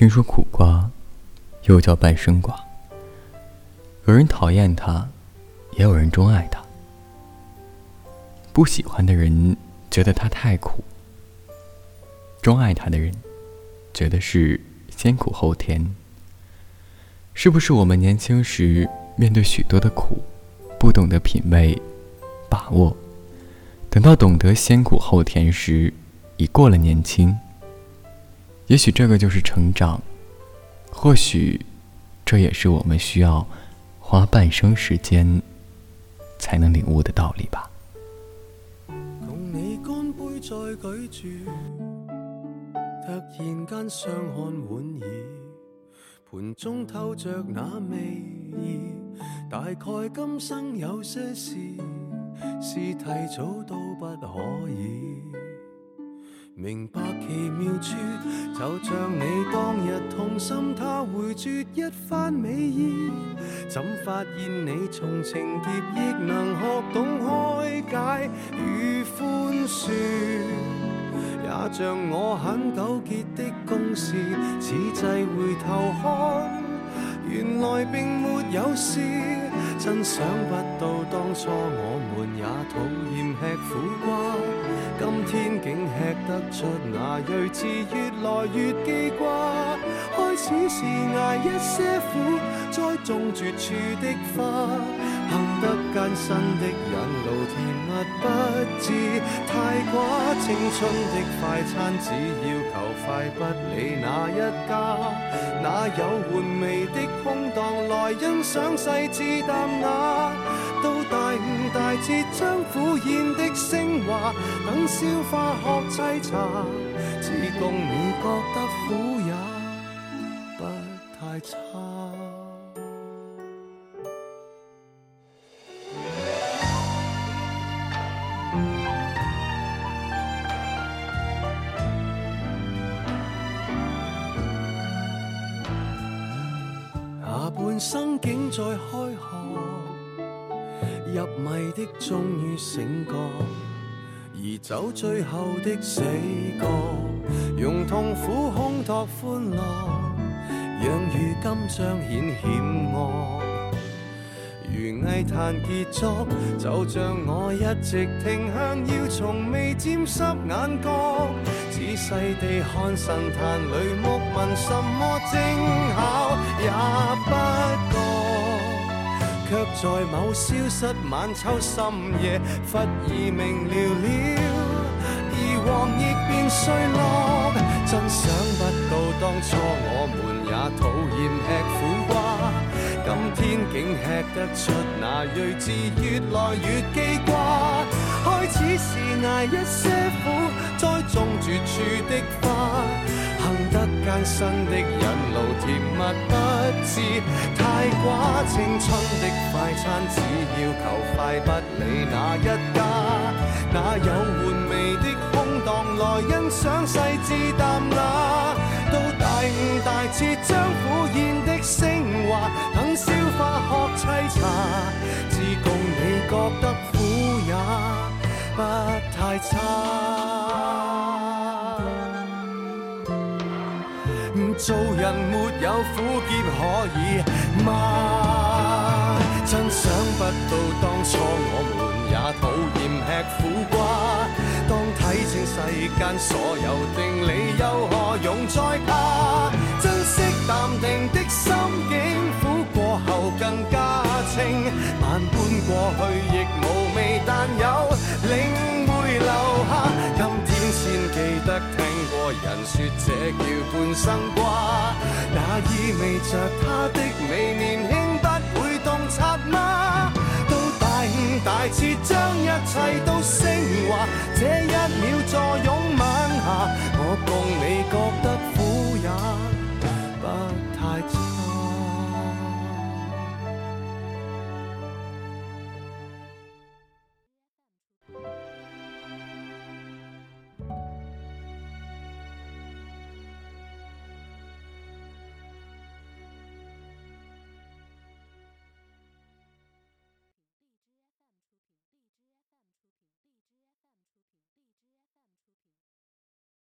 听说苦瓜又叫半生瓜，有人讨厌它，也有人钟爱它。不喜欢的人觉得它太苦，钟爱它的人觉得是先苦后甜。是不是我们年轻时面对许多的苦，不懂得品味、把握，等到懂得先苦后甜时，已过了年轻？也许这个就是成长，或许这也是我们需要花半生时间才能领悟的道理吧。共你干杯再举住，突然间相看莞尔。盘中透着那味意，大概今生有些事是提早都不可以。明白奇妙处，就像你当日痛心他回绝一番美意，怎发现你从情劫亦能学懂开解与宽恕？也像我很纠结的公事，此际回头看，原来并没有事。真想不到当初我们也讨厌吃苦瓜，今天竟吃得出那睿智，越来越记挂。开始是挨一些苦，栽种绝处的花。行得艰辛的引路，甜蜜不知太寡。青春的快餐，只要求快，不理哪一家。哪有玩味的欣赏细致淡雅？到大悟大彻，将苦咽的升华，等消化学沏茶，只供你觉得苦也不太差。生竟在开学，入迷的终于醒觉，而走最后的死角，用痛苦烘托欢乐，让如今彰显险恶。如艺坛杰作，就像我一直停向，要从未沾湿眼角，仔细地看神坛里木纹，什么精巧也不觉，却在某消失晚秋深夜，忽已明了了，而黄亦便碎落。真想不到当初我们也讨厌吃苦瓜。今天竟吃得出那睿智，越来越记挂。开始是挨一些苦，栽种绝处的艰辛的引路，甜蜜不知太寡。青春的快餐，只要求快，不理哪一家。哪有玩味的空档来欣赏细致淡雅？到大悟大彻，将苦宴的升华。等消化学沏茶，只供你觉得苦也不太差。做人没有苦涩可以吗？真想不到当初我们也讨厌吃苦瓜。当睇清世间所有定理，又何用再怕？珍惜淡定的心境。苦过后更加清，万般过去亦无味，但有领会留下。今天先记得听人说这叫半生瓜那意味着他的美年轻不会洞察吗？到大悟大彻将一切都升华。这一秒坐拥